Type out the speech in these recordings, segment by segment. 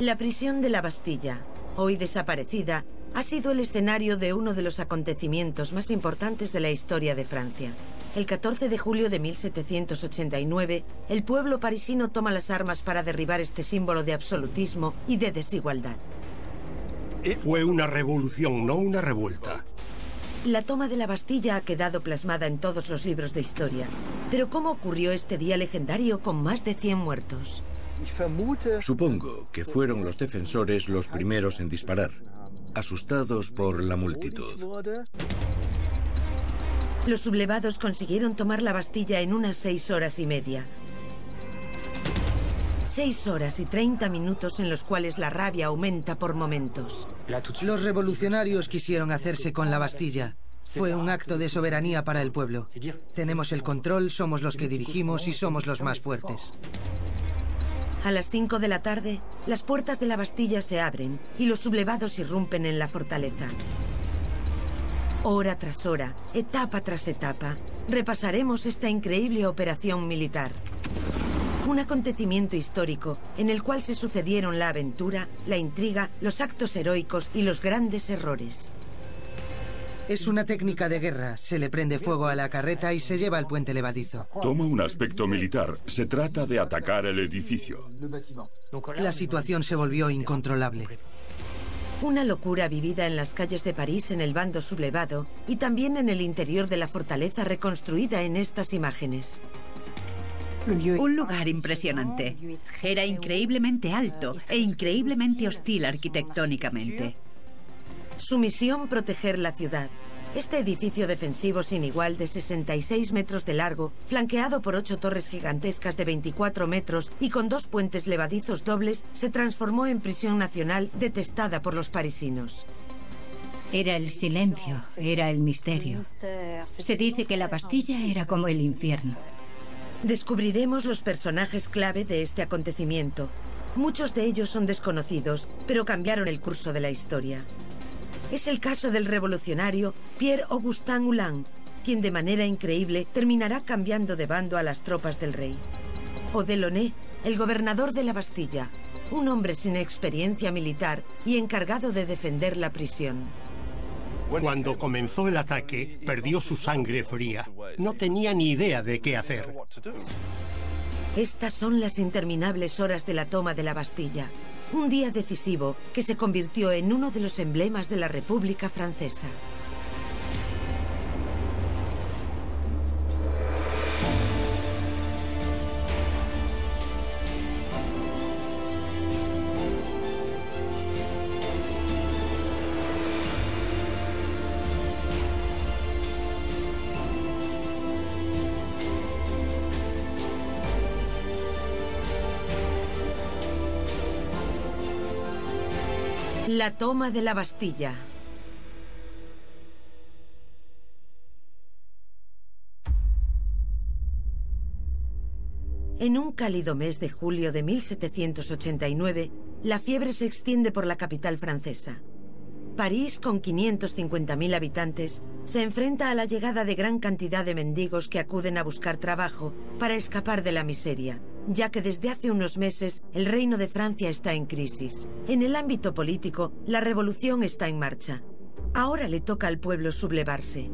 La prisión de la Bastilla, hoy desaparecida, ha sido el escenario de uno de los acontecimientos más importantes de la historia de Francia. El 14 de julio de 1789, el pueblo parisino toma las armas para derribar este símbolo de absolutismo y de desigualdad. Fue una revolución, no una revuelta. La toma de la Bastilla ha quedado plasmada en todos los libros de historia. Pero ¿cómo ocurrió este día legendario con más de 100 muertos? Supongo que fueron los defensores los primeros en disparar, asustados por la multitud. Los sublevados consiguieron tomar la Bastilla en unas seis horas y media. Seis horas y treinta minutos en los cuales la rabia aumenta por momentos. Los revolucionarios quisieron hacerse con la Bastilla. Fue un acto de soberanía para el pueblo. Tenemos el control, somos los que dirigimos y somos los más fuertes. A las 5 de la tarde, las puertas de la Bastilla se abren y los sublevados irrumpen en la fortaleza. Hora tras hora, etapa tras etapa, repasaremos esta increíble operación militar. Un acontecimiento histórico en el cual se sucedieron la aventura, la intriga, los actos heroicos y los grandes errores. Es una técnica de guerra. Se le prende fuego a la carreta y se lleva al puente levadizo. Toma un aspecto militar. Se trata de atacar el edificio. La situación se volvió incontrolable. Una locura vivida en las calles de París en el bando sublevado y también en el interior de la fortaleza reconstruida en estas imágenes. Un lugar impresionante. Era increíblemente alto e increíblemente hostil arquitectónicamente. Su misión, proteger la ciudad. Este edificio defensivo sin igual de 66 metros de largo, flanqueado por ocho torres gigantescas de 24 metros y con dos puentes levadizos dobles, se transformó en prisión nacional detestada por los parisinos. Era el silencio, era el misterio. Se dice que la Bastilla era como el infierno. Descubriremos los personajes clave de este acontecimiento. Muchos de ellos son desconocidos, pero cambiaron el curso de la historia. Es el caso del revolucionario Pierre-Augustin Hulin, quien de manera increíble terminará cambiando de bando a las tropas del rey. O Delaunay, el gobernador de la Bastilla, un hombre sin experiencia militar y encargado de defender la prisión. Cuando comenzó el ataque, perdió su sangre fría. No tenía ni idea de qué hacer. Estas son las interminables horas de la toma de la Bastilla. Un día decisivo que se convirtió en uno de los emblemas de la República Francesa. La toma de la Bastilla. En un cálido mes de julio de 1789, la fiebre se extiende por la capital francesa. París, con 550.000 habitantes, se enfrenta a la llegada de gran cantidad de mendigos que acuden a buscar trabajo para escapar de la miseria, ya que desde hace unos meses el reino de Francia está en crisis. En el ámbito político, la revolución está en marcha. Ahora le toca al pueblo sublevarse.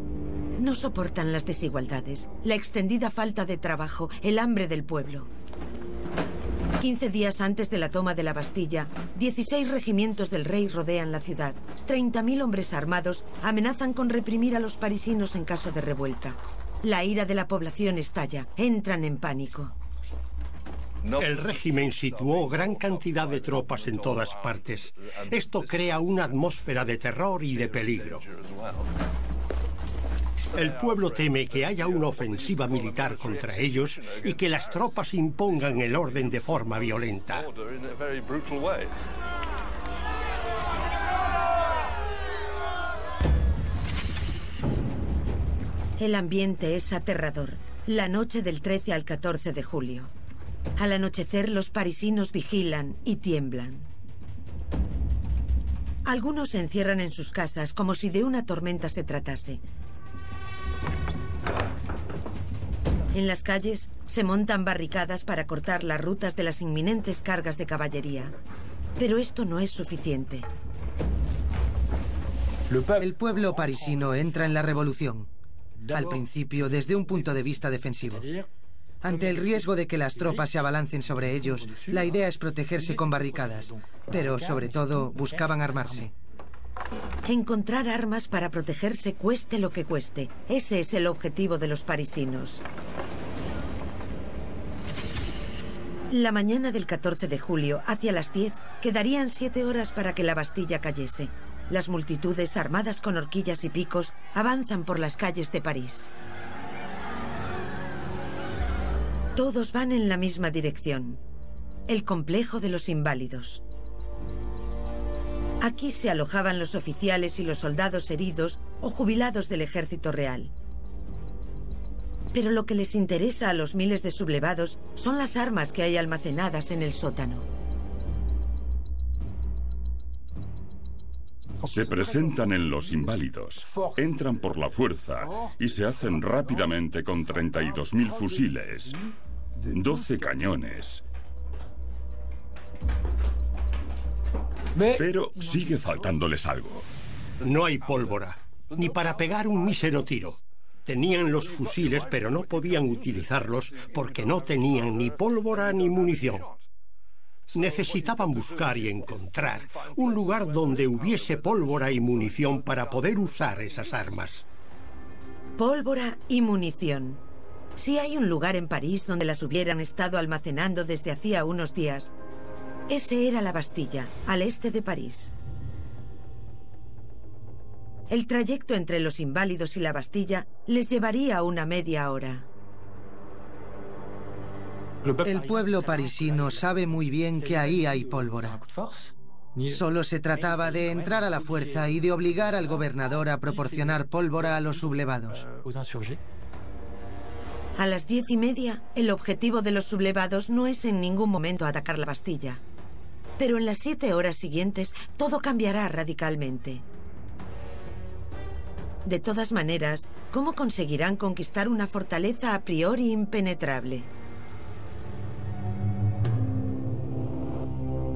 No soportan las desigualdades, la extendida falta de trabajo, el hambre del pueblo. 15 días antes de la toma de la Bastilla, 16 regimientos del rey rodean la ciudad. 30.000 hombres armados amenazan con reprimir a los parisinos en caso de revuelta. La ira de la población estalla, entran en pánico. El régimen situó gran cantidad de tropas en todas partes. Esto crea una atmósfera de terror y de peligro. El pueblo teme que haya una ofensiva militar contra ellos y que las tropas impongan el orden de forma violenta. El ambiente es aterrador. La noche del 13 al 14 de julio. Al anochecer los parisinos vigilan y tiemblan. Algunos se encierran en sus casas como si de una tormenta se tratase. En las calles se montan barricadas para cortar las rutas de las inminentes cargas de caballería. Pero esto no es suficiente. El pueblo parisino entra en la revolución. Al principio, desde un punto de vista defensivo. Ante el riesgo de que las tropas se abalancen sobre ellos, la idea es protegerse con barricadas, pero sobre todo buscaban armarse. Encontrar armas para protegerse cueste lo que cueste. Ese es el objetivo de los parisinos. La mañana del 14 de julio, hacia las 10, quedarían siete horas para que la Bastilla cayese. Las multitudes armadas con horquillas y picos avanzan por las calles de París. Todos van en la misma dirección. El complejo de los inválidos. Aquí se alojaban los oficiales y los soldados heridos o jubilados del ejército real. Pero lo que les interesa a los miles de sublevados son las armas que hay almacenadas en el sótano. Se presentan en los inválidos, entran por la fuerza y se hacen rápidamente con 32.000 fusiles, 12 cañones. Pero sigue faltándoles algo. No hay pólvora, ni para pegar un mísero tiro. Tenían los fusiles, pero no podían utilizarlos porque no tenían ni pólvora ni munición. Necesitaban buscar y encontrar un lugar donde hubiese pólvora y munición para poder usar esas armas. Pólvora y munición. Si hay un lugar en París donde las hubieran estado almacenando desde hacía unos días, ese era la Bastilla, al este de París. El trayecto entre los inválidos y la Bastilla les llevaría una media hora. El pueblo parisino sabe muy bien que ahí hay pólvora. Solo se trataba de entrar a la fuerza y de obligar al gobernador a proporcionar pólvora a los sublevados. A las diez y media, el objetivo de los sublevados no es en ningún momento atacar la Bastilla. Pero en las siete horas siguientes, todo cambiará radicalmente. De todas maneras, ¿cómo conseguirán conquistar una fortaleza a priori impenetrable?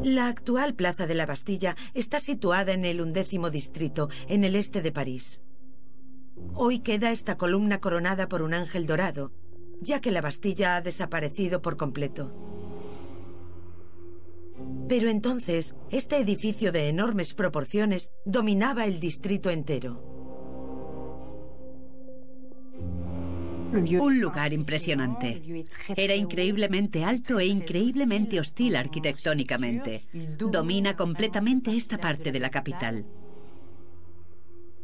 La actual Plaza de la Bastilla está situada en el undécimo distrito, en el este de París. Hoy queda esta columna coronada por un ángel dorado, ya que la Bastilla ha desaparecido por completo. Pero entonces, este edificio de enormes proporciones dominaba el distrito entero. Un lugar impresionante. Era increíblemente alto e increíblemente hostil arquitectónicamente. Domina completamente esta parte de la capital.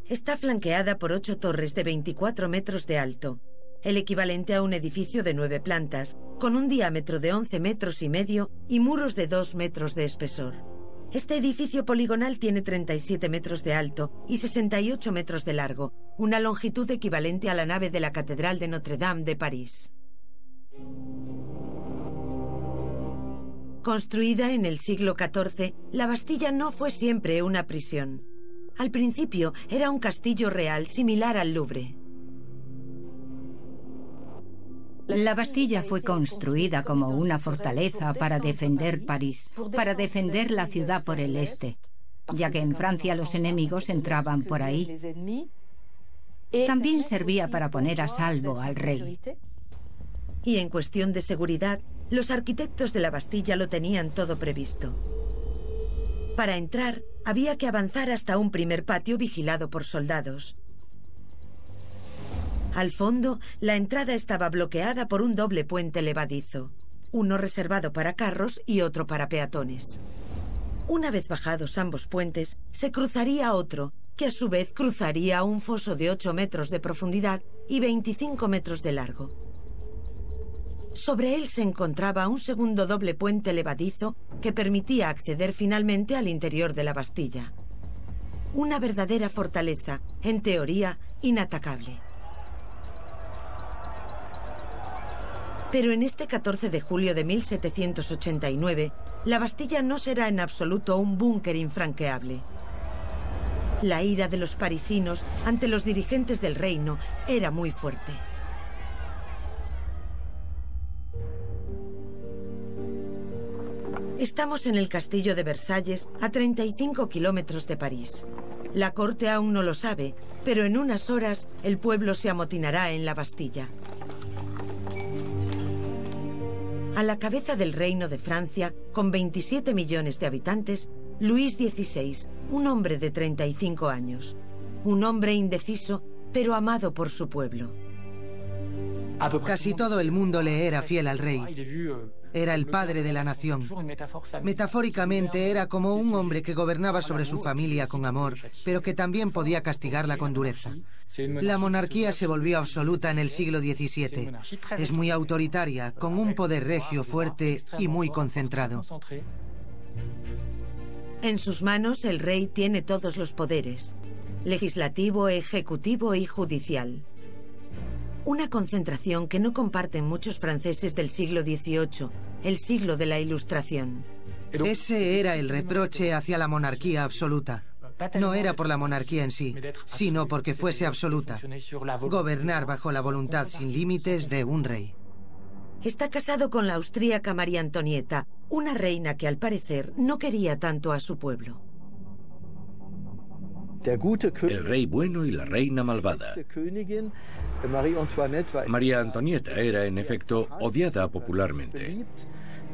Está flanqueada por ocho torres de 24 metros de alto, el equivalente a un edificio de nueve plantas, con un diámetro de 11 metros y medio y muros de 2 metros de espesor. Este edificio poligonal tiene 37 metros de alto y 68 metros de largo, una longitud equivalente a la nave de la Catedral de Notre-Dame de París. Construida en el siglo XIV, la Bastilla no fue siempre una prisión. Al principio era un castillo real similar al Louvre. La Bastilla fue construida como una fortaleza para defender París, para defender la ciudad por el este, ya que en Francia los enemigos entraban por ahí. También servía para poner a salvo al rey. Y en cuestión de seguridad, los arquitectos de la Bastilla lo tenían todo previsto. Para entrar, había que avanzar hasta un primer patio vigilado por soldados. Al fondo, la entrada estaba bloqueada por un doble puente levadizo, uno reservado para carros y otro para peatones. Una vez bajados ambos puentes, se cruzaría otro, que a su vez cruzaría un foso de 8 metros de profundidad y 25 metros de largo. Sobre él se encontraba un segundo doble puente levadizo que permitía acceder finalmente al interior de la Bastilla. Una verdadera fortaleza, en teoría, inatacable. Pero en este 14 de julio de 1789, la Bastilla no será en absoluto un búnker infranqueable. La ira de los parisinos ante los dirigentes del reino era muy fuerte. Estamos en el castillo de Versalles, a 35 kilómetros de París. La corte aún no lo sabe, pero en unas horas el pueblo se amotinará en la Bastilla. A la cabeza del reino de Francia, con 27 millones de habitantes, Luis XVI, un hombre de 35 años. Un hombre indeciso, pero amado por su pueblo. Casi todo el mundo le era fiel al rey. Era el padre de la nación. Metafóricamente era como un hombre que gobernaba sobre su familia con amor, pero que también podía castigarla con dureza. La monarquía se volvió absoluta en el siglo XVII. Es muy autoritaria, con un poder regio fuerte y muy concentrado. En sus manos el rey tiene todos los poderes, legislativo, ejecutivo y judicial. Una concentración que no comparten muchos franceses del siglo XVIII, el siglo de la Ilustración. Ese era el reproche hacia la monarquía absoluta. No era por la monarquía en sí, sino porque fuese absoluta. Gobernar bajo la voluntad sin límites de un rey. Está casado con la austríaca María Antonieta, una reina que al parecer no quería tanto a su pueblo. El rey bueno y la reina malvada. María Antonieta era, en efecto, odiada popularmente,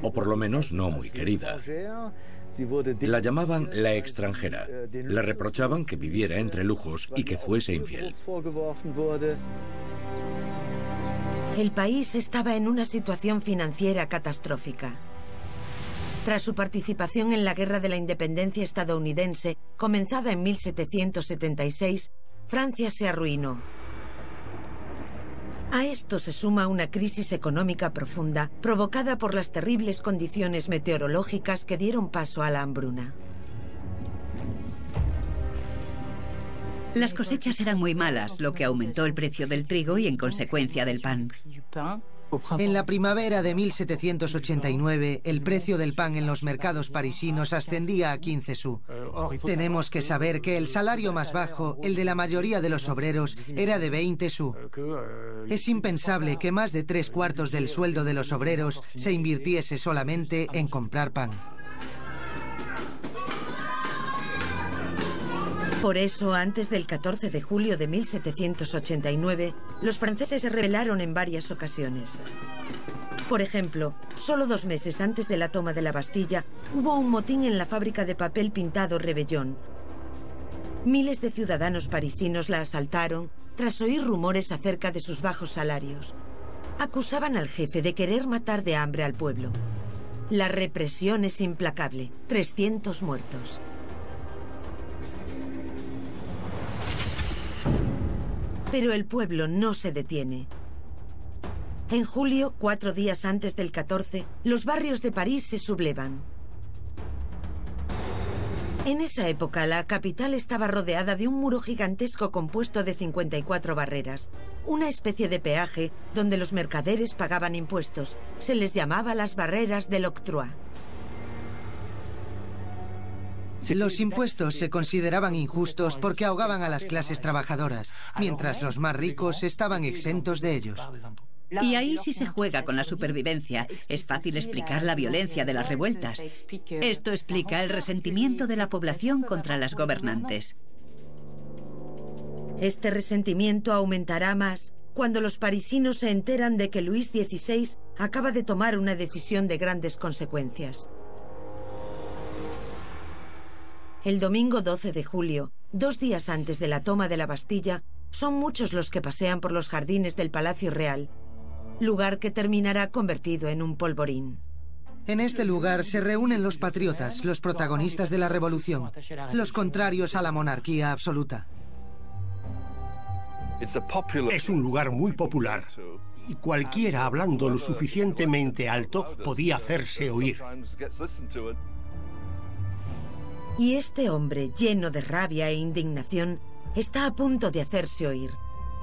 o por lo menos no muy querida. La llamaban la extranjera. Le reprochaban que viviera entre lujos y que fuese infiel. El país estaba en una situación financiera catastrófica. Tras su participación en la Guerra de la Independencia estadounidense, comenzada en 1776, Francia se arruinó. A esto se suma una crisis económica profunda provocada por las terribles condiciones meteorológicas que dieron paso a la hambruna. Las cosechas eran muy malas, lo que aumentó el precio del trigo y en consecuencia del pan. En la primavera de 1789, el precio del pan en los mercados parisinos ascendía a 15 sous. Tenemos que saber que el salario más bajo, el de la mayoría de los obreros, era de 20 sous. Es impensable que más de tres cuartos del sueldo de los obreros se invirtiese solamente en comprar pan. Por eso, antes del 14 de julio de 1789, los franceses se rebelaron en varias ocasiones. Por ejemplo, solo dos meses antes de la toma de la Bastilla, hubo un motín en la fábrica de papel pintado Rebellón. Miles de ciudadanos parisinos la asaltaron tras oír rumores acerca de sus bajos salarios. Acusaban al jefe de querer matar de hambre al pueblo. La represión es implacable. 300 muertos. Pero el pueblo no se detiene. En julio, cuatro días antes del 14, los barrios de París se sublevan. En esa época, la capital estaba rodeada de un muro gigantesco compuesto de 54 barreras, una especie de peaje donde los mercaderes pagaban impuestos. Se les llamaba las barreras del octroi. Los impuestos se consideraban injustos porque ahogaban a las clases trabajadoras, mientras los más ricos estaban exentos de ellos. Y ahí sí se juega con la supervivencia. Es fácil explicar la violencia de las revueltas. Esto explica el resentimiento de la población contra las gobernantes. Este resentimiento aumentará más cuando los parisinos se enteran de que Luis XVI acaba de tomar una decisión de grandes consecuencias. El domingo 12 de julio, dos días antes de la toma de la Bastilla, son muchos los que pasean por los jardines del Palacio Real, lugar que terminará convertido en un polvorín. En este lugar se reúnen los patriotas, los protagonistas de la revolución, los contrarios a la monarquía absoluta. Es un lugar muy popular y cualquiera hablando lo suficientemente alto podía hacerse oír. Y este hombre, lleno de rabia e indignación, está a punto de hacerse oír.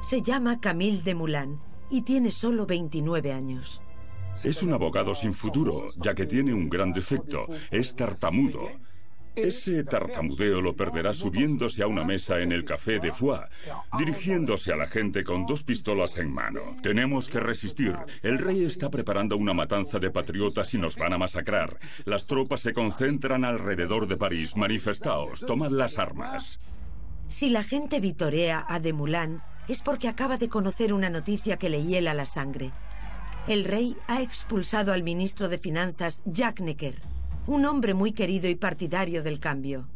Se llama Camille de Moulin y tiene solo 29 años. Es un abogado sin futuro, ya que tiene un gran defecto. Es tartamudo. Ese tartamudeo lo perderá subiéndose a una mesa en el café de Foix, dirigiéndose a la gente con dos pistolas en mano. Tenemos que resistir. El rey está preparando una matanza de patriotas y nos van a masacrar. Las tropas se concentran alrededor de París. Manifestaos, tomad las armas. Si la gente vitorea a de Moulin, es porque acaba de conocer una noticia que le hiela la sangre. El rey ha expulsado al ministro de Finanzas, Jacques Necker un hombre muy querido y partidario del cambio.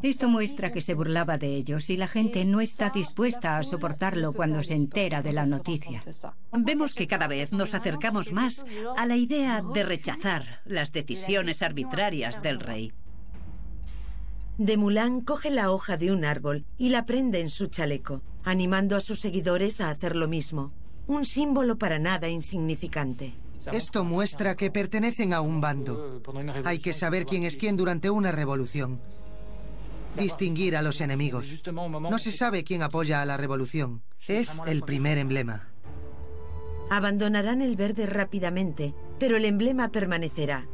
Esto muestra que se burlaba de ellos y la gente no está dispuesta a soportarlo cuando se entera de la noticia. Vemos que cada vez nos acercamos más a la idea de rechazar las decisiones arbitrarias del rey. De Moulin coge la hoja de un árbol y la prende en su chaleco, animando a sus seguidores a hacer lo mismo. Un símbolo para nada insignificante. Esto muestra que pertenecen a un bando. Hay que saber quién es quién durante una revolución. Distinguir a los enemigos. No se sabe quién apoya a la revolución. Es el primer emblema. Abandonarán el verde rápidamente, pero el emblema permanecerá.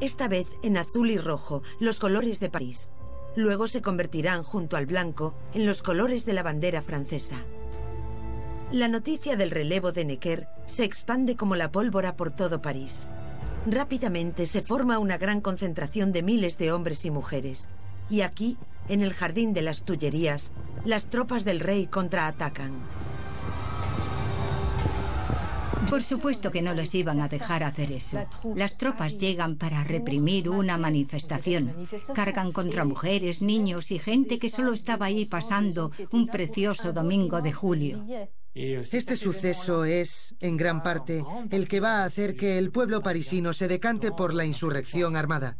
Esta vez en azul y rojo, los colores de París. Luego se convertirán junto al blanco en los colores de la bandera francesa. La noticia del relevo de Necker se expande como la pólvora por todo París. Rápidamente se forma una gran concentración de miles de hombres y mujeres. Y aquí, en el jardín de las Tullerías, las tropas del rey contraatacan. Por supuesto que no les iban a dejar hacer eso. Las tropas llegan para reprimir una manifestación. Cargan contra mujeres, niños y gente que solo estaba ahí pasando un precioso domingo de julio. Este suceso es, en gran parte, el que va a hacer que el pueblo parisino se decante por la insurrección armada.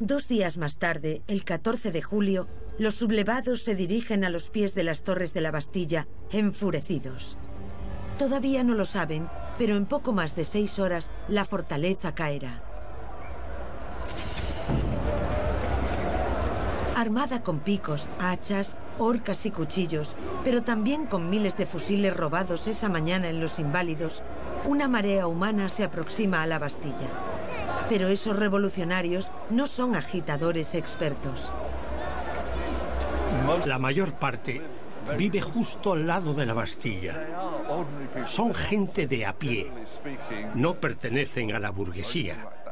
Dos días más tarde, el 14 de julio, los sublevados se dirigen a los pies de las torres de la Bastilla, enfurecidos. Todavía no lo saben, pero en poco más de seis horas la fortaleza caerá. Armada con picos, hachas, horcas y cuchillos, pero también con miles de fusiles robados esa mañana en los inválidos, una marea humana se aproxima a la Bastilla. Pero esos revolucionarios no son agitadores expertos. La mayor parte vive justo al lado de la Bastilla. Son gente de a pie. No pertenecen a la burguesía.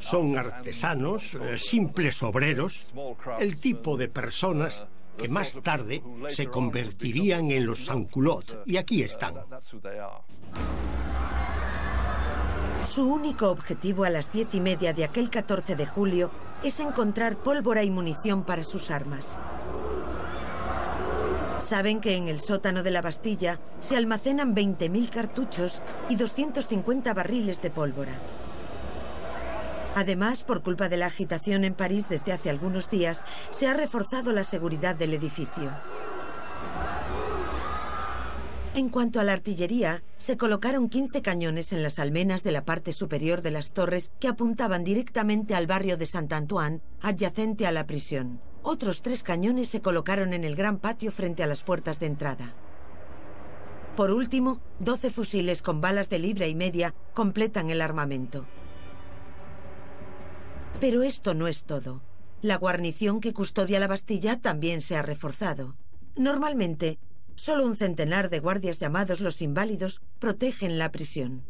Son artesanos, eh, simples obreros, el tipo de personas que más tarde se convertirían en los Sanculot. Y aquí están. Su único objetivo a las diez y media de aquel 14 de julio es encontrar pólvora y munición para sus armas. Saben que en el sótano de la Bastilla se almacenan 20.000 cartuchos y 250 barriles de pólvora. Además, por culpa de la agitación en París desde hace algunos días, se ha reforzado la seguridad del edificio. En cuanto a la artillería, se colocaron 15 cañones en las almenas de la parte superior de las torres que apuntaban directamente al barrio de Saint-Antoine, adyacente a la prisión. Otros tres cañones se colocaron en el gran patio frente a las puertas de entrada. Por último, 12 fusiles con balas de libra y media completan el armamento. Pero esto no es todo. La guarnición que custodia la Bastilla también se ha reforzado. Normalmente, solo un centenar de guardias llamados los inválidos protegen la prisión.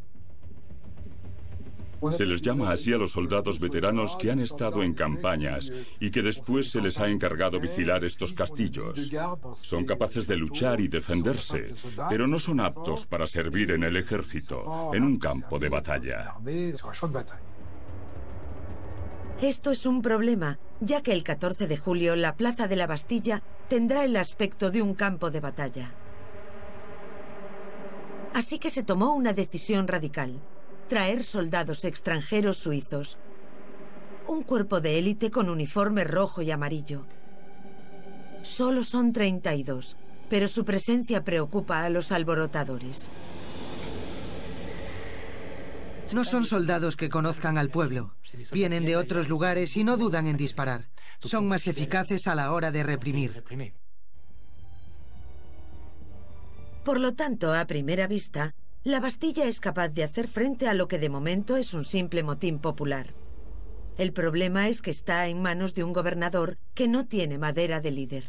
Se les llama así a los soldados veteranos que han estado en campañas y que después se les ha encargado vigilar estos castillos. Son capaces de luchar y defenderse, pero no son aptos para servir en el ejército, en un campo de batalla. Esto es un problema, ya que el 14 de julio la plaza de la Bastilla tendrá el aspecto de un campo de batalla. Así que se tomó una decisión radical, traer soldados extranjeros suizos. Un cuerpo de élite con uniforme rojo y amarillo. Solo son 32, pero su presencia preocupa a los alborotadores. No son soldados que conozcan al pueblo. Vienen de otros lugares y no dudan en disparar. Son más eficaces a la hora de reprimir. Por lo tanto, a primera vista, la Bastilla es capaz de hacer frente a lo que de momento es un simple motín popular. El problema es que está en manos de un gobernador que no tiene madera de líder.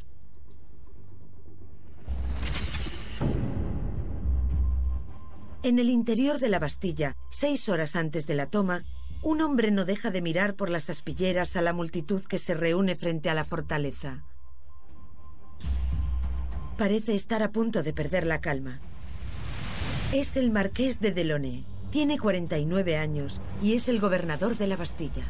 En el interior de la Bastilla, seis horas antes de la toma, un hombre no deja de mirar por las aspilleras a la multitud que se reúne frente a la fortaleza. Parece estar a punto de perder la calma. Es el marqués de Delaunay. Tiene 49 años y es el gobernador de la Bastilla.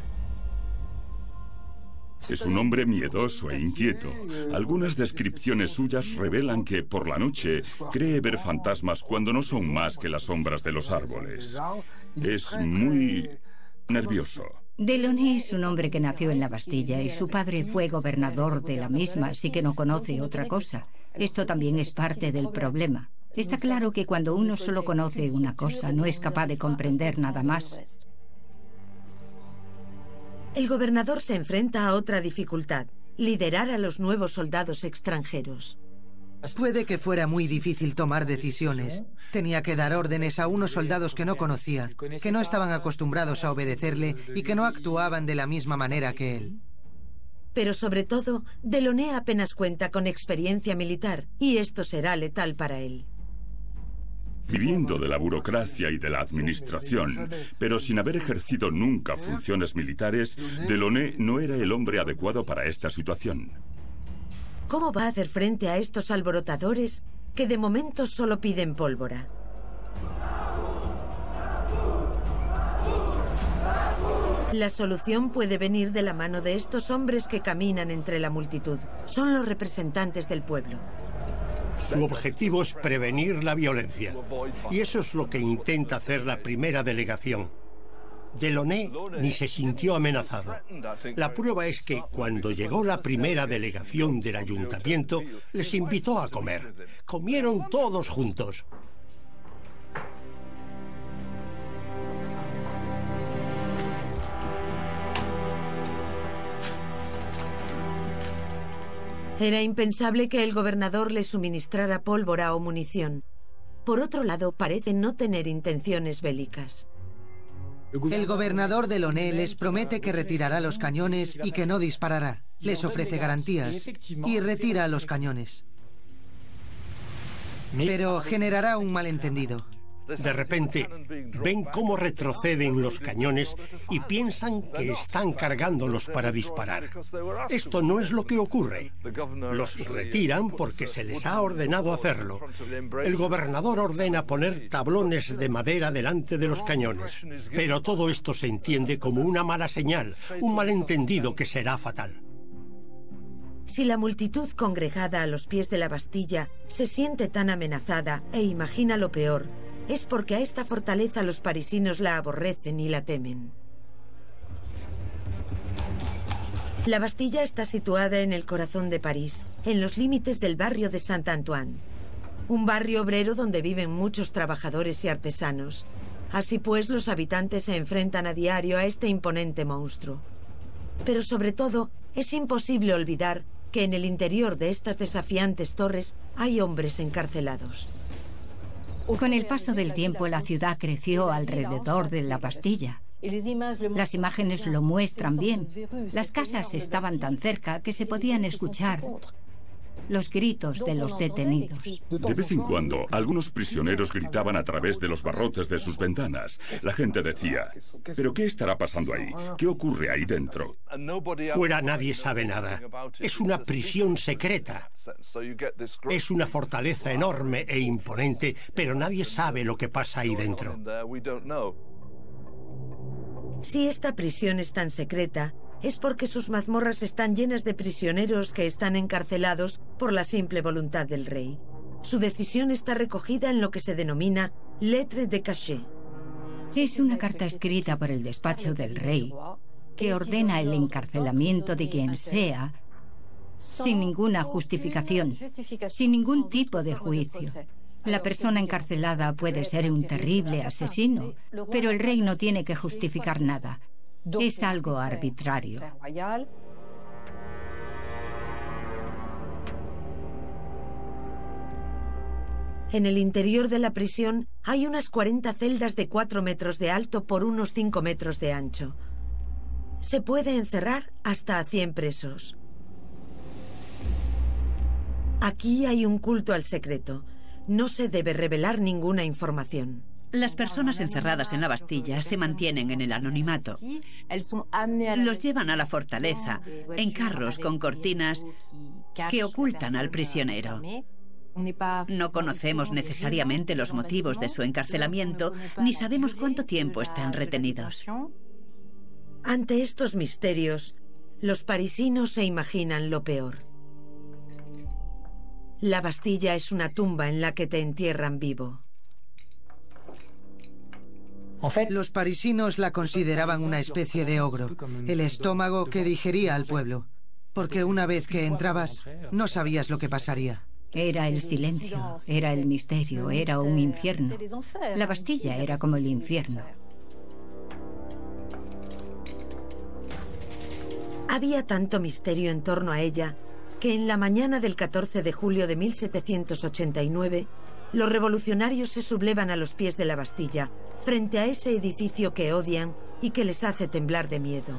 Es un hombre miedoso e inquieto. Algunas descripciones suyas revelan que por la noche cree ver fantasmas cuando no son más que las sombras de los árboles. Es muy nervioso. Delaunay es un hombre que nació en la Bastilla y su padre fue gobernador de la misma, así que no conoce otra cosa. Esto también es parte del problema. Está claro que cuando uno solo conoce una cosa, no es capaz de comprender nada más. El gobernador se enfrenta a otra dificultad, liderar a los nuevos soldados extranjeros. Puede que fuera muy difícil tomar decisiones. Tenía que dar órdenes a unos soldados que no conocía, que no estaban acostumbrados a obedecerle y que no actuaban de la misma manera que él. Pero sobre todo, Delaunay apenas cuenta con experiencia militar y esto será letal para él. Viviendo de la burocracia y de la administración, pero sin haber ejercido nunca funciones militares, Delaunay no era el hombre adecuado para esta situación. ¿Cómo va a hacer frente a estos alborotadores que de momento solo piden pólvora? La solución puede venir de la mano de estos hombres que caminan entre la multitud. Son los representantes del pueblo. Su objetivo es prevenir la violencia. Y eso es lo que intenta hacer la primera delegación. Delaunay ni se sintió amenazado. La prueba es que cuando llegó la primera delegación del ayuntamiento, les invitó a comer. Comieron todos juntos. Era impensable que el gobernador le suministrara pólvora o munición. Por otro lado, parece no tener intenciones bélicas. El gobernador de Loné les promete que retirará los cañones y que no disparará. Les ofrece garantías y retira los cañones. Pero generará un malentendido. De repente, ven cómo retroceden los cañones y piensan que están cargándolos para disparar. Esto no es lo que ocurre. Los retiran porque se les ha ordenado hacerlo. El gobernador ordena poner tablones de madera delante de los cañones. Pero todo esto se entiende como una mala señal, un malentendido que será fatal. Si la multitud congregada a los pies de la Bastilla se siente tan amenazada e imagina lo peor, es porque a esta fortaleza los parisinos la aborrecen y la temen. La Bastilla está situada en el corazón de París, en los límites del barrio de Saint-Antoine. Un barrio obrero donde viven muchos trabajadores y artesanos. Así pues, los habitantes se enfrentan a diario a este imponente monstruo. Pero sobre todo, es imposible olvidar que en el interior de estas desafiantes torres hay hombres encarcelados. Con el paso del tiempo la ciudad creció alrededor de la Bastilla. Las imágenes lo muestran bien. Las casas estaban tan cerca que se podían escuchar los gritos de los detenidos. De vez en cuando, algunos prisioneros gritaban a través de los barrotes de sus ventanas. La gente decía, ¿pero qué estará pasando ahí? ¿Qué ocurre ahí dentro? Fuera nadie sabe nada. Es una prisión secreta. Es una fortaleza enorme e imponente, pero nadie sabe lo que pasa ahí dentro. Si esta prisión es tan secreta, es porque sus mazmorras están llenas de prisioneros que están encarcelados por la simple voluntad del rey. Su decisión está recogida en lo que se denomina lettre de cachet. Es una carta escrita por el despacho del rey que ordena el encarcelamiento de quien sea sin ninguna justificación, sin ningún tipo de juicio. La persona encarcelada puede ser un terrible asesino, pero el rey no tiene que justificar nada. Es algo arbitrario. En el interior de la prisión hay unas 40 celdas de 4 metros de alto por unos 5 metros de ancho. se puede encerrar hasta a 100 presos. Aquí hay un culto al secreto. No se debe revelar ninguna información. Las personas encerradas en la Bastilla se mantienen en el anonimato. Los llevan a la fortaleza en carros con cortinas que ocultan al prisionero. No conocemos necesariamente los motivos de su encarcelamiento ni sabemos cuánto tiempo están retenidos. Ante estos misterios, los parisinos se imaginan lo peor. La Bastilla es una tumba en la que te entierran vivo. Los parisinos la consideraban una especie de ogro, el estómago que digería al pueblo, porque una vez que entrabas no sabías lo que pasaría. Era el silencio, era el misterio, era un infierno. La Bastilla era como el infierno. Había tanto misterio en torno a ella que en la mañana del 14 de julio de 1789 los revolucionarios se sublevan a los pies de la Bastilla, frente a ese edificio que odian y que les hace temblar de miedo.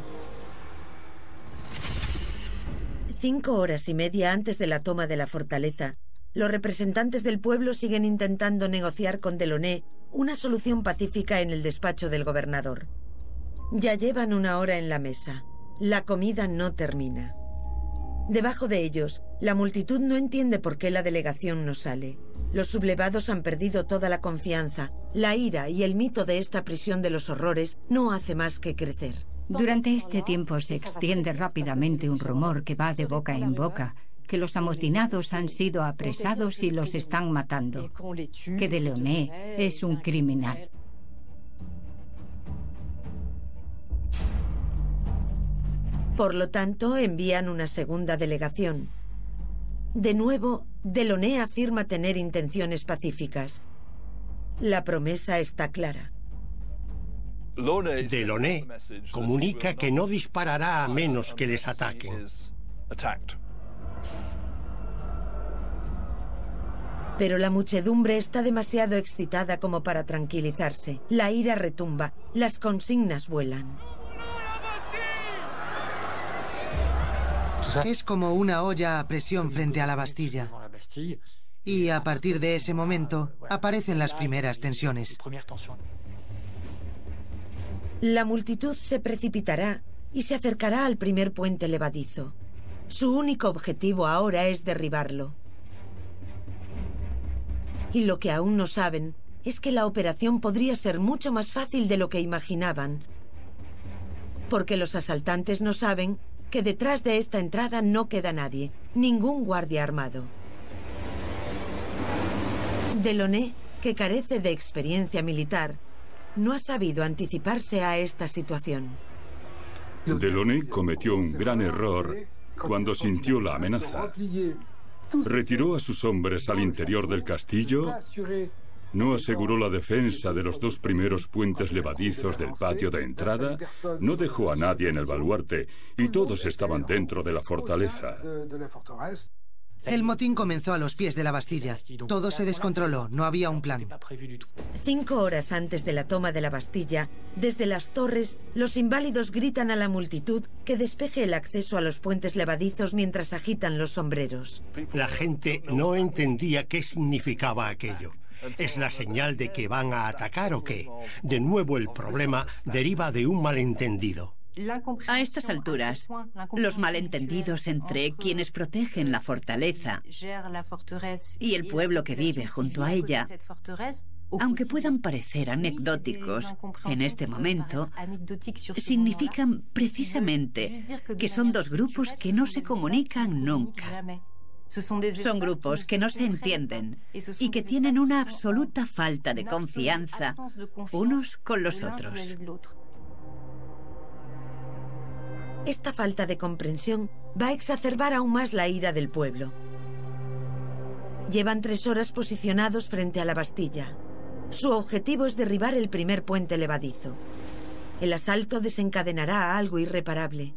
Cinco horas y media antes de la toma de la fortaleza, los representantes del pueblo siguen intentando negociar con Delaunay una solución pacífica en el despacho del gobernador. Ya llevan una hora en la mesa. La comida no termina. Debajo de ellos, la multitud no entiende por qué la delegación no sale. Los sublevados han perdido toda la confianza. La ira y el mito de esta prisión de los horrores no hace más que crecer. Durante este tiempo se extiende rápidamente un rumor que va de boca en boca, que los amotinados han sido apresados y los están matando, que Delaunay es un criminal. Por lo tanto, envían una segunda delegación. De nuevo, Delaunay afirma tener intenciones pacíficas. La promesa está clara. Delaunay comunica que no disparará a menos que les ataquen. Pero la muchedumbre está demasiado excitada como para tranquilizarse. La ira retumba, las consignas vuelan. Es como una olla a presión frente a la Bastilla. Y a partir de ese momento aparecen las primeras tensiones. La multitud se precipitará y se acercará al primer puente levadizo. Su único objetivo ahora es derribarlo. Y lo que aún no saben es que la operación podría ser mucho más fácil de lo que imaginaban. Porque los asaltantes no saben que detrás de esta entrada no queda nadie, ningún guardia armado. Delaunay, que carece de experiencia militar, no ha sabido anticiparse a esta situación. Delaunay cometió un gran error cuando sintió la amenaza. Retiró a sus hombres al interior del castillo no aseguró la defensa de los dos primeros puentes levadizos del patio de entrada, no dejó a nadie en el baluarte y todos estaban dentro de la fortaleza. El motín comenzó a los pies de la Bastilla. Todo se descontroló, no había un plan. Cinco horas antes de la toma de la Bastilla, desde las torres, los inválidos gritan a la multitud que despeje el acceso a los puentes levadizos mientras agitan los sombreros. La gente no entendía qué significaba aquello. ¿Es la señal de que van a atacar o qué? De nuevo el problema deriva de un malentendido. A estas alturas, los malentendidos entre quienes protegen la fortaleza y el pueblo que vive junto a ella, aunque puedan parecer anecdóticos en este momento, significan precisamente que son dos grupos que no se comunican nunca. Son grupos que no se entienden y que tienen una absoluta falta de confianza unos con los otros. Esta falta de comprensión va a exacerbar aún más la ira del pueblo. Llevan tres horas posicionados frente a la Bastilla. Su objetivo es derribar el primer puente levadizo. El asalto desencadenará algo irreparable.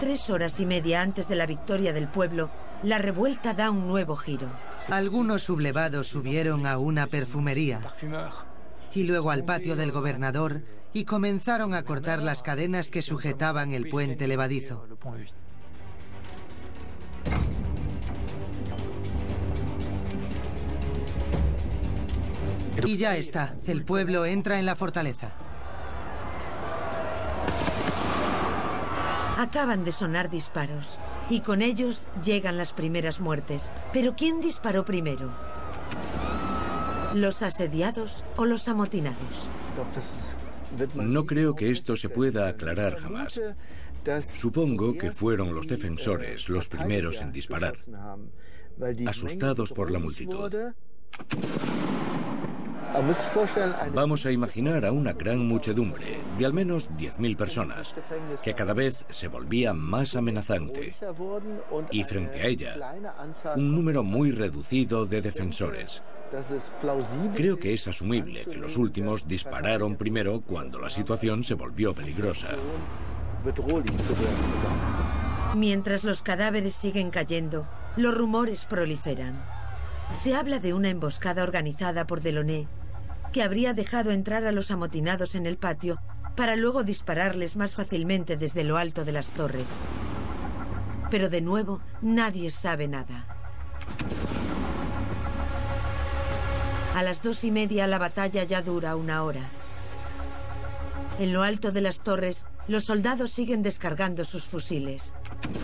Tres horas y media antes de la victoria del pueblo, la revuelta da un nuevo giro. Algunos sublevados subieron a una perfumería. y luego al patio del gobernador y comenzaron a cortar las cadenas que sujetaban el puente levadizo. Y ya está, el pueblo entra en la fortaleza. Acaban de sonar disparos y con ellos llegan las primeras muertes. Pero ¿quién disparó primero? ¿Los asediados o los amotinados? No creo que esto se pueda aclarar jamás. Supongo que fueron los defensores los primeros en disparar, asustados por la multitud. Vamos a imaginar a una gran muchedumbre, de al menos 10.000 personas, que cada vez se volvía más amenazante. Y frente a ella, un número muy reducido de defensores. Creo que es asumible que los últimos dispararon primero cuando la situación se volvió peligrosa. Mientras los cadáveres siguen cayendo, los rumores proliferan. Se habla de una emboscada organizada por Delaunay que habría dejado entrar a los amotinados en el patio para luego dispararles más fácilmente desde lo alto de las torres. Pero de nuevo, nadie sabe nada. A las dos y media la batalla ya dura una hora. En lo alto de las torres, los soldados siguen descargando sus fusiles.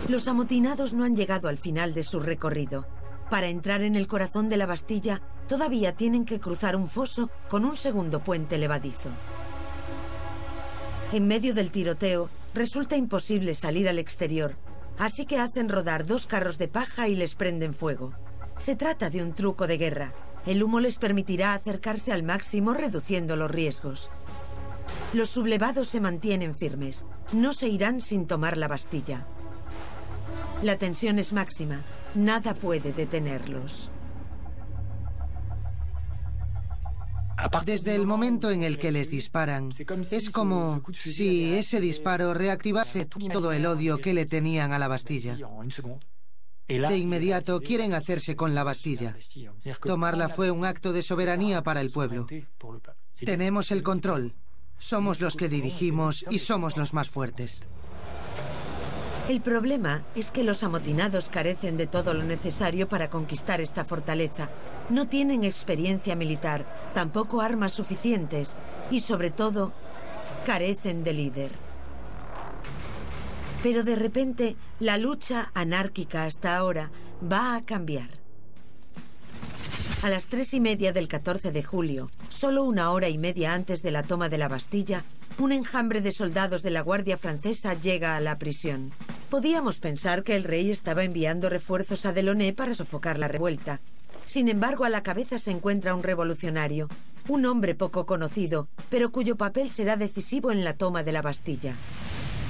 Los amotinados no han llegado al final de su recorrido. Para entrar en el corazón de la Bastilla, todavía tienen que cruzar un foso con un segundo puente levadizo. En medio del tiroteo, resulta imposible salir al exterior, así que hacen rodar dos carros de paja y les prenden fuego. Se trata de un truco de guerra. El humo les permitirá acercarse al máximo reduciendo los riesgos. Los sublevados se mantienen firmes. No se irán sin tomar la Bastilla. La tensión es máxima. Nada puede detenerlos. Desde el momento en el que les disparan, es como si ese disparo reactivase todo el odio que le tenían a la Bastilla. De inmediato quieren hacerse con la Bastilla. Tomarla fue un acto de soberanía para el pueblo. Tenemos el control. Somos los que dirigimos y somos los más fuertes. El problema es que los amotinados carecen de todo lo necesario para conquistar esta fortaleza. No tienen experiencia militar, tampoco armas suficientes y sobre todo carecen de líder. Pero de repente, la lucha anárquica hasta ahora va a cambiar. A las tres y media del 14 de julio, solo una hora y media antes de la toma de la Bastilla, un enjambre de soldados de la Guardia Francesa llega a la prisión. Podíamos pensar que el rey estaba enviando refuerzos a Delaunay para sofocar la revuelta. Sin embargo, a la cabeza se encuentra un revolucionario, un hombre poco conocido, pero cuyo papel será decisivo en la toma de la Bastilla.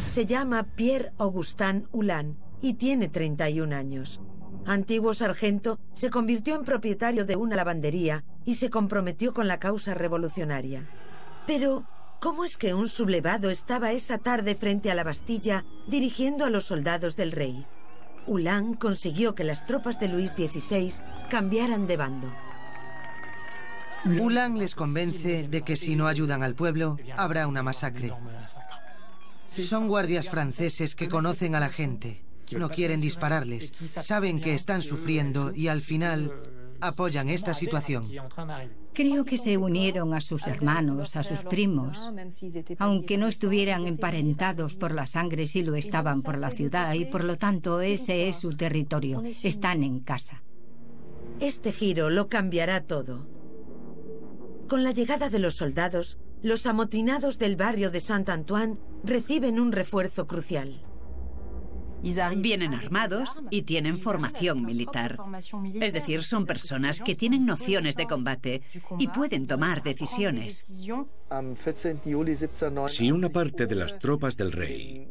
Se llama Pierre Augustin Hulin y tiene 31 años. Antiguo sargento, se convirtió en propietario de una lavandería y se comprometió con la causa revolucionaria. Pero, ¿Cómo es que un sublevado estaba esa tarde frente a la Bastilla dirigiendo a los soldados del rey? Ulan consiguió que las tropas de Luis XVI cambiaran de bando. Ulan les convence de que si no ayudan al pueblo, habrá una masacre. Son guardias franceses que conocen a la gente. No quieren dispararles. Saben que están sufriendo y al final apoyan esta situación. Creo que se unieron a sus hermanos, a sus primos, aunque no estuvieran emparentados por la sangre, sí lo estaban por la ciudad y por lo tanto ese es su territorio. Están en casa. Este giro lo cambiará todo. Con la llegada de los soldados, los amotinados del barrio de Saint-Antoine reciben un refuerzo crucial. Vienen armados y tienen formación militar. Es decir, son personas que tienen nociones de combate y pueden tomar decisiones. Si una parte de las tropas del rey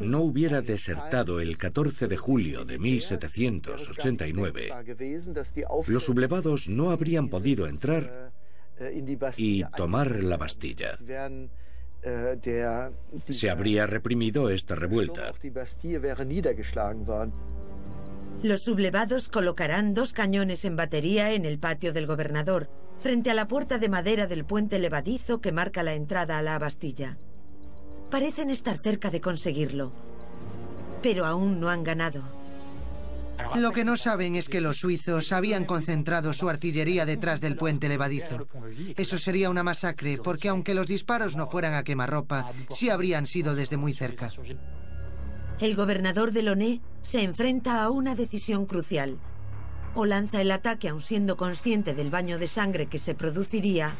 no hubiera desertado el 14 de julio de 1789, los sublevados no habrían podido entrar y tomar la Bastilla. Se habría reprimido esta revuelta. Los sublevados colocarán dos cañones en batería en el patio del gobernador frente a la puerta de madera del puente levadizo que marca la entrada a la Bastilla. Parecen estar cerca de conseguirlo, pero aún no han ganado. Lo que no saben es que los suizos habían concentrado su artillería detrás del puente levadizo. Eso sería una masacre, porque aunque los disparos no fueran a quemarropa, sí habrían sido desde muy cerca. El gobernador de Loné se enfrenta a una decisión crucial. O lanza el ataque aun siendo consciente del baño de sangre que se produciría,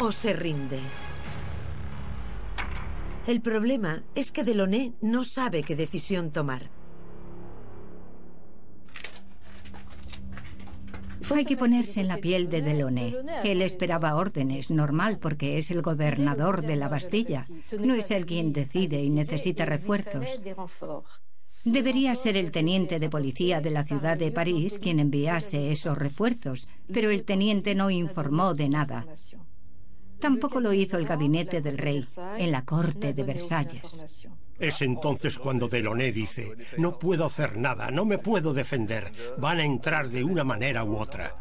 o se rinde. El problema es que Delaunay no sabe qué decisión tomar. Hay que ponerse en la piel de Delaunay. Él esperaba órdenes, normal, porque es el gobernador de la Bastilla. No es él quien decide y necesita refuerzos. Debería ser el teniente de policía de la ciudad de París quien enviase esos refuerzos, pero el teniente no informó de nada. Tampoco lo hizo el gabinete del rey en la corte de Versalles. Es entonces cuando Delaunay dice, no puedo hacer nada, no me puedo defender, van a entrar de una manera u otra.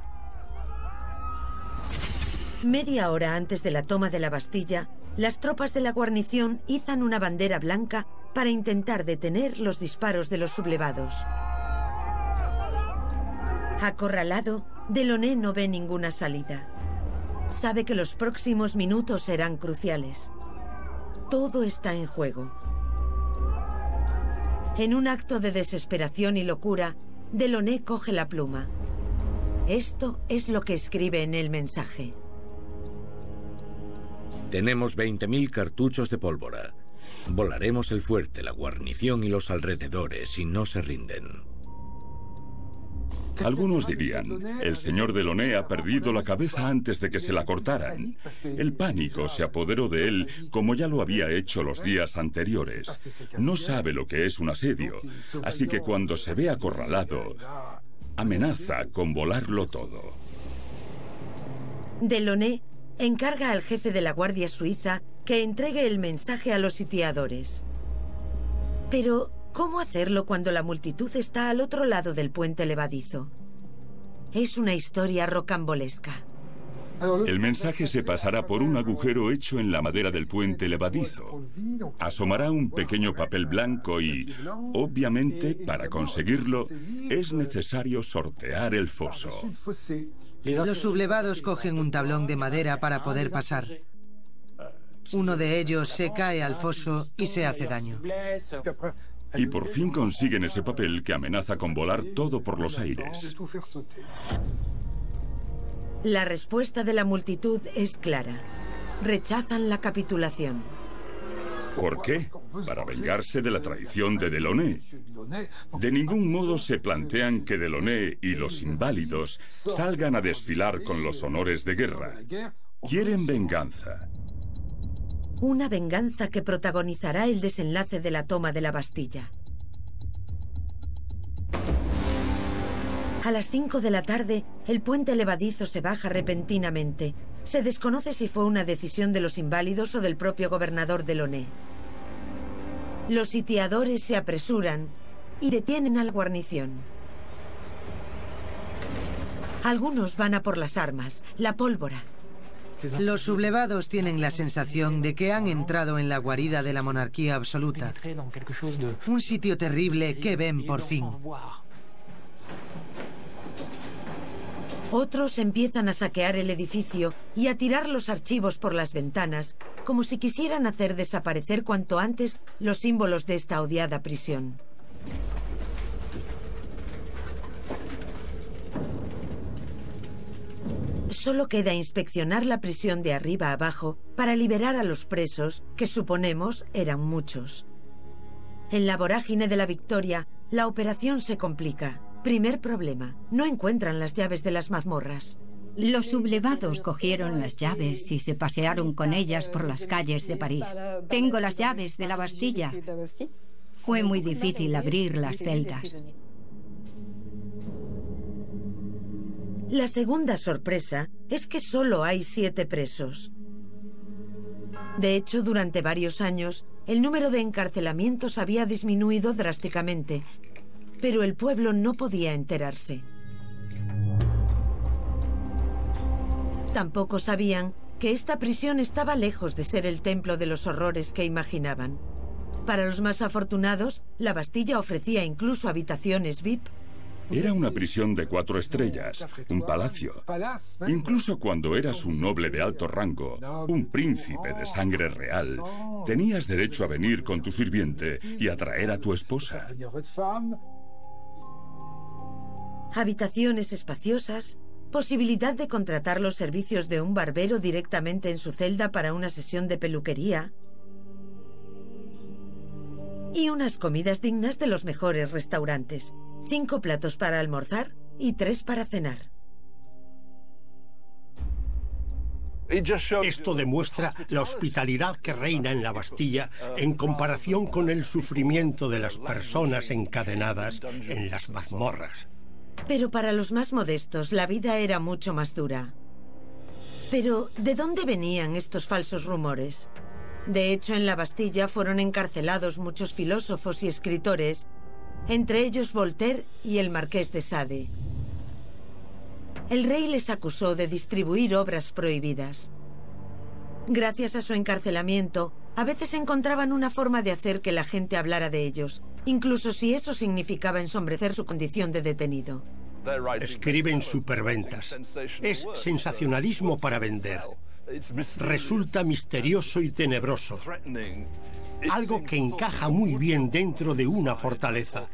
Media hora antes de la toma de la Bastilla, las tropas de la guarnición izan una bandera blanca para intentar detener los disparos de los sublevados. Acorralado, Delaunay no ve ninguna salida. Sabe que los próximos minutos serán cruciales. Todo está en juego. En un acto de desesperación y locura, Delaunay coge la pluma. Esto es lo que escribe en el mensaje. Tenemos 20.000 cartuchos de pólvora. Volaremos el fuerte, la guarnición y los alrededores si no se rinden. Algunos dirían, el señor Delaunay ha perdido la cabeza antes de que se la cortaran. El pánico se apoderó de él como ya lo había hecho los días anteriores. No sabe lo que es un asedio, así que cuando se ve acorralado, amenaza con volarlo todo. Delaunay encarga al jefe de la Guardia Suiza que entregue el mensaje a los sitiadores. Pero ¿Cómo hacerlo cuando la multitud está al otro lado del puente levadizo? Es una historia rocambolesca. El mensaje se pasará por un agujero hecho en la madera del puente levadizo. Asomará un pequeño papel blanco y, obviamente, para conseguirlo, es necesario sortear el foso. Los sublevados cogen un tablón de madera para poder pasar. Uno de ellos se cae al foso y se hace daño. Y por fin consiguen ese papel que amenaza con volar todo por los aires. La respuesta de la multitud es clara. Rechazan la capitulación. ¿Por qué? Para vengarse de la traición de Delaunay. De ningún modo se plantean que Delaunay y los inválidos salgan a desfilar con los honores de guerra. Quieren venganza. Una venganza que protagonizará el desenlace de la toma de la Bastilla. A las 5 de la tarde, el puente levadizo se baja repentinamente. Se desconoce si fue una decisión de los inválidos o del propio gobernador de Loné. Los sitiadores se apresuran y detienen al guarnición. Algunos van a por las armas, la pólvora. Los sublevados tienen la sensación de que han entrado en la guarida de la monarquía absoluta. Un sitio terrible que ven por fin. Otros empiezan a saquear el edificio y a tirar los archivos por las ventanas, como si quisieran hacer desaparecer cuanto antes los símbolos de esta odiada prisión. Solo queda inspeccionar la prisión de arriba abajo para liberar a los presos, que suponemos eran muchos. En la vorágine de la victoria, la operación se complica. Primer problema, no encuentran las llaves de las mazmorras. Los sublevados cogieron las llaves y se pasearon con ellas por las calles de París. Tengo las llaves de la Bastilla. Fue muy difícil abrir las celdas. La segunda sorpresa es que solo hay siete presos. De hecho, durante varios años, el número de encarcelamientos había disminuido drásticamente, pero el pueblo no podía enterarse. Tampoco sabían que esta prisión estaba lejos de ser el templo de los horrores que imaginaban. Para los más afortunados, la Bastilla ofrecía incluso habitaciones VIP era una prisión de cuatro estrellas, un palacio. Incluso cuando eras un noble de alto rango, un príncipe de sangre real, tenías derecho a venir con tu sirviente y a traer a tu esposa. Habitaciones espaciosas, posibilidad de contratar los servicios de un barbero directamente en su celda para una sesión de peluquería y unas comidas dignas de los mejores restaurantes. Cinco platos para almorzar y tres para cenar. Esto demuestra la hospitalidad que reina en la Bastilla en comparación con el sufrimiento de las personas encadenadas en las mazmorras. Pero para los más modestos la vida era mucho más dura. Pero, ¿de dónde venían estos falsos rumores? De hecho, en la Bastilla fueron encarcelados muchos filósofos y escritores entre ellos Voltaire y el marqués de Sade. El rey les acusó de distribuir obras prohibidas. Gracias a su encarcelamiento, a veces encontraban una forma de hacer que la gente hablara de ellos, incluso si eso significaba ensombrecer su condición de detenido. Escriben superventas. Es sensacionalismo para vender. Resulta misterioso y tenebroso algo que encaja muy bien dentro de una fortaleza.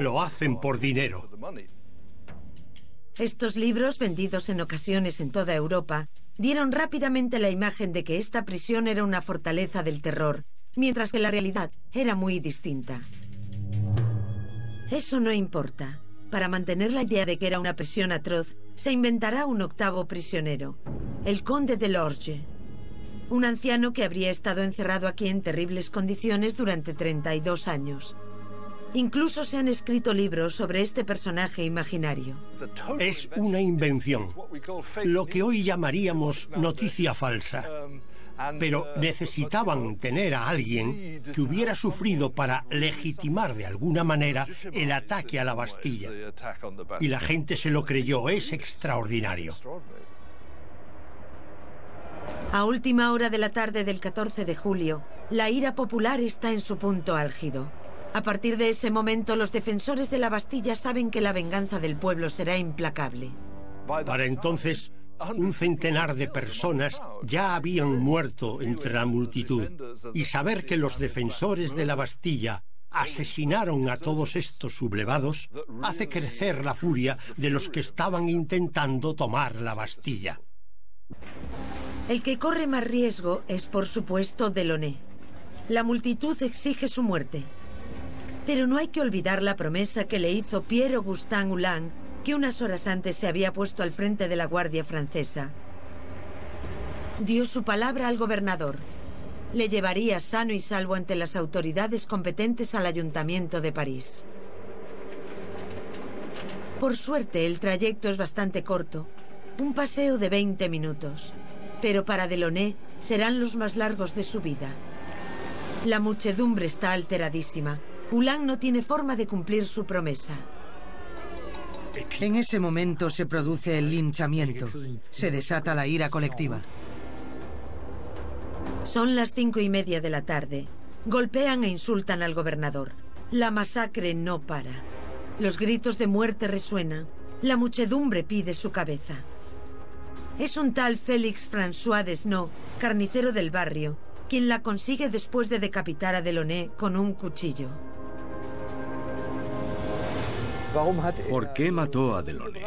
Lo hacen por dinero. Estos libros, vendidos en ocasiones en toda Europa, dieron rápidamente la imagen de que esta prisión era una fortaleza del terror, mientras que la realidad era muy distinta. Eso no importa. Para mantener la idea de que era una prisión atroz, se inventará un octavo prisionero, el conde de Lorge un anciano que habría estado encerrado aquí en terribles condiciones durante 32 años. Incluso se han escrito libros sobre este personaje imaginario. Es una invención, lo que hoy llamaríamos noticia falsa. Pero necesitaban tener a alguien que hubiera sufrido para legitimar de alguna manera el ataque a la Bastilla. Y la gente se lo creyó, es extraordinario. A última hora de la tarde del 14 de julio, la ira popular está en su punto álgido. A partir de ese momento, los defensores de la Bastilla saben que la venganza del pueblo será implacable. Para entonces, un centenar de personas ya habían muerto entre la multitud. Y saber que los defensores de la Bastilla asesinaron a todos estos sublevados hace crecer la furia de los que estaban intentando tomar la Bastilla. El que corre más riesgo es, por supuesto, Delaunay. La multitud exige su muerte. Pero no hay que olvidar la promesa que le hizo Pierre Augustin Hulin, que unas horas antes se había puesto al frente de la Guardia Francesa. Dio su palabra al gobernador. Le llevaría sano y salvo ante las autoridades competentes al Ayuntamiento de París. Por suerte, el trayecto es bastante corto. Un paseo de 20 minutos pero para Delaunay serán los más largos de su vida. La muchedumbre está alteradísima. Ulan no tiene forma de cumplir su promesa. En ese momento se produce el linchamiento. Se desata la ira colectiva. Son las cinco y media de la tarde. Golpean e insultan al gobernador. La masacre no para. Los gritos de muerte resuenan. La muchedumbre pide su cabeza. Es un tal Félix François Desno, carnicero del barrio, quien la consigue después de decapitar a Delaunay con un cuchillo. ¿Por qué mató a Delaunay?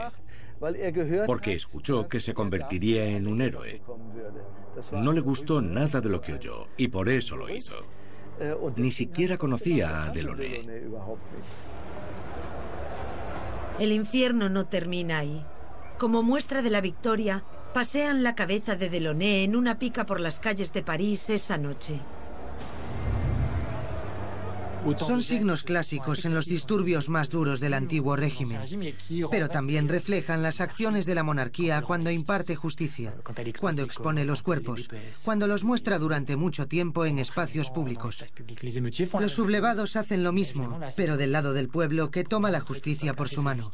Porque escuchó que se convertiría en un héroe. No le gustó nada de lo que oyó y por eso lo hizo. Ni siquiera conocía a Delaunay. El infierno no termina ahí. Como muestra de la victoria, pasean la cabeza de Delaunay en una pica por las calles de París esa noche. Son signos clásicos en los disturbios más duros del antiguo régimen, pero también reflejan las acciones de la monarquía cuando imparte justicia, cuando expone los cuerpos, cuando los muestra durante mucho tiempo en espacios públicos. Los sublevados hacen lo mismo, pero del lado del pueblo que toma la justicia por su mano.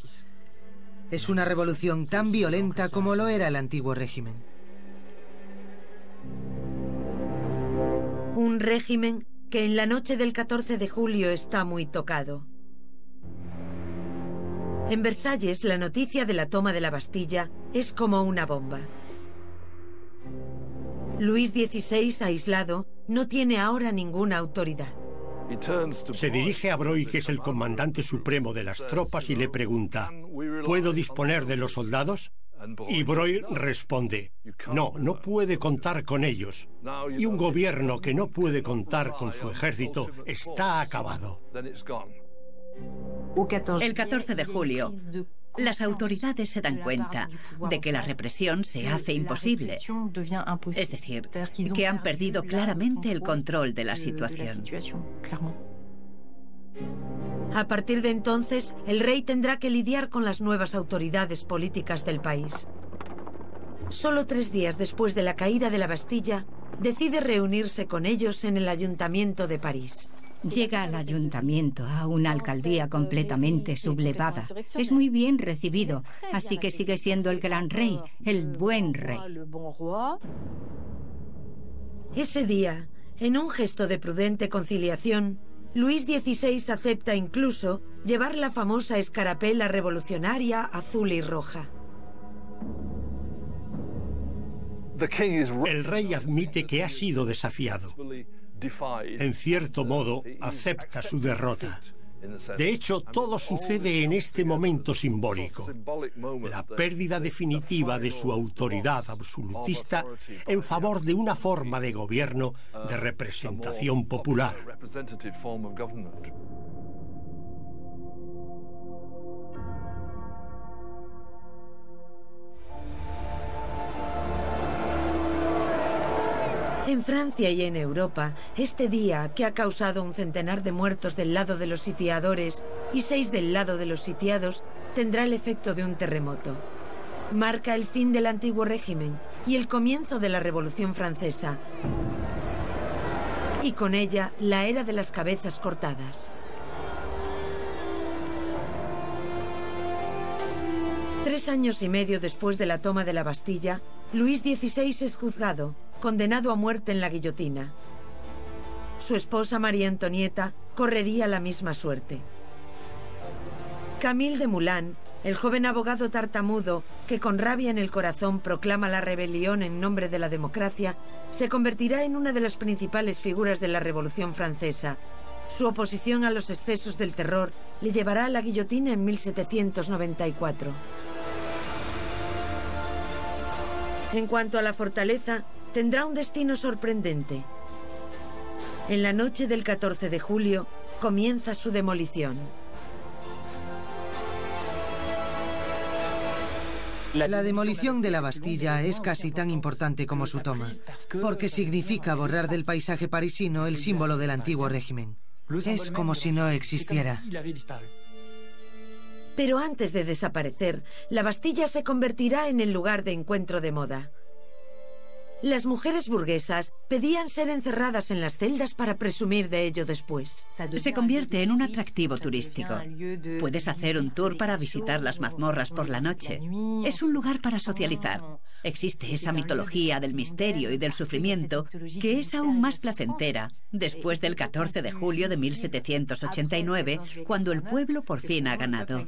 Es una revolución tan violenta como lo era el antiguo régimen. Un régimen que en la noche del 14 de julio está muy tocado. En Versalles, la noticia de la toma de la Bastilla es como una bomba. Luis XVI, aislado, no tiene ahora ninguna autoridad. Se dirige a Broy, que es el comandante supremo de las tropas, y le pregunta, ¿puedo disponer de los soldados? Y Broy responde, no, no puede contar con ellos. Y un gobierno que no puede contar con su ejército está acabado. El 14 de julio, las autoridades se dan cuenta de que la represión se hace imposible. Es decir, que han perdido claramente el control de la situación. A partir de entonces, el rey tendrá que lidiar con las nuevas autoridades políticas del país. Solo tres días después de la caída de la Bastilla, decide reunirse con ellos en el ayuntamiento de París. Llega al ayuntamiento, a una alcaldía completamente sublevada. Es muy bien recibido, así que sigue siendo el gran rey, el buen rey. Ese día, en un gesto de prudente conciliación, Luis XVI acepta incluso llevar la famosa escarapela revolucionaria azul y roja. El rey admite que ha sido desafiado. En cierto modo, acepta su derrota. De hecho, todo sucede en este momento simbólico, la pérdida definitiva de su autoridad absolutista en favor de una forma de gobierno de representación popular. En Francia y en Europa, este día, que ha causado un centenar de muertos del lado de los sitiadores y seis del lado de los sitiados, tendrá el efecto de un terremoto. Marca el fin del antiguo régimen y el comienzo de la Revolución Francesa. Y con ella, la era de las cabezas cortadas. Tres años y medio después de la toma de la Bastilla, Luis XVI es juzgado condenado a muerte en la guillotina. Su esposa María Antonieta correría la misma suerte. Camille de Moulin, el joven abogado tartamudo que con rabia en el corazón proclama la rebelión en nombre de la democracia, se convertirá en una de las principales figuras de la Revolución Francesa. Su oposición a los excesos del terror le llevará a la guillotina en 1794. En cuanto a la fortaleza, tendrá un destino sorprendente. En la noche del 14 de julio comienza su demolición. La demolición de la Bastilla es casi tan importante como su toma, porque significa borrar del paisaje parisino el símbolo del antiguo régimen. Es como si no existiera. Pero antes de desaparecer, la Bastilla se convertirá en el lugar de encuentro de moda. Las mujeres burguesas pedían ser encerradas en las celdas para presumir de ello después. Se convierte en un atractivo turístico. Puedes hacer un tour para visitar las mazmorras por la noche. Es un lugar para socializar. Existe esa mitología del misterio y del sufrimiento que es aún más placentera después del 14 de julio de 1789, cuando el pueblo por fin ha ganado.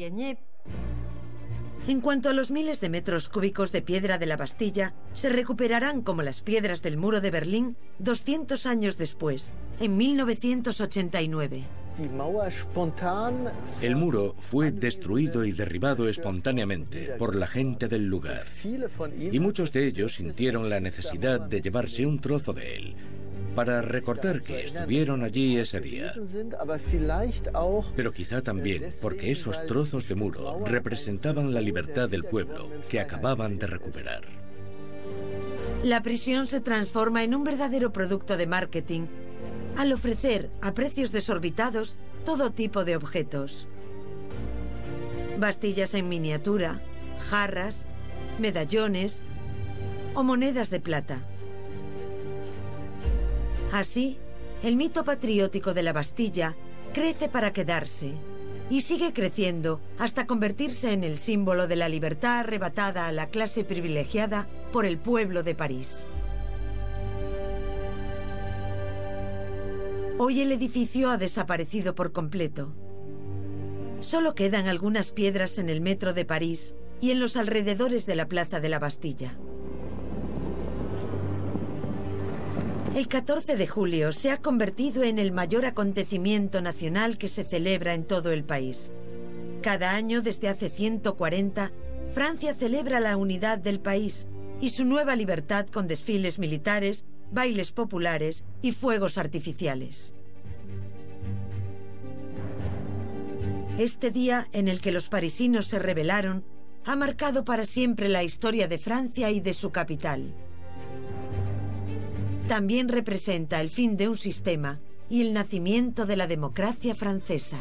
En cuanto a los miles de metros cúbicos de piedra de la Bastilla, se recuperarán como las piedras del muro de Berlín 200 años después, en 1989. El muro fue destruido y derribado espontáneamente por la gente del lugar. Y muchos de ellos sintieron la necesidad de llevarse un trozo de él para recordar que estuvieron allí ese día. Pero quizá también porque esos trozos de muro representaban la libertad del pueblo que acababan de recuperar. La prisión se transforma en un verdadero producto de marketing al ofrecer a precios desorbitados todo tipo de objetos. Bastillas en miniatura, jarras, medallones o monedas de plata. Así, el mito patriótico de la Bastilla crece para quedarse y sigue creciendo hasta convertirse en el símbolo de la libertad arrebatada a la clase privilegiada por el pueblo de París. Hoy el edificio ha desaparecido por completo. Solo quedan algunas piedras en el metro de París y en los alrededores de la Plaza de la Bastilla. El 14 de julio se ha convertido en el mayor acontecimiento nacional que se celebra en todo el país. Cada año desde hace 140, Francia celebra la unidad del país y su nueva libertad con desfiles militares, bailes populares y fuegos artificiales. Este día en el que los parisinos se rebelaron ha marcado para siempre la historia de Francia y de su capital. También representa el fin de un sistema y el nacimiento de la democracia francesa.